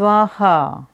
स्वाहा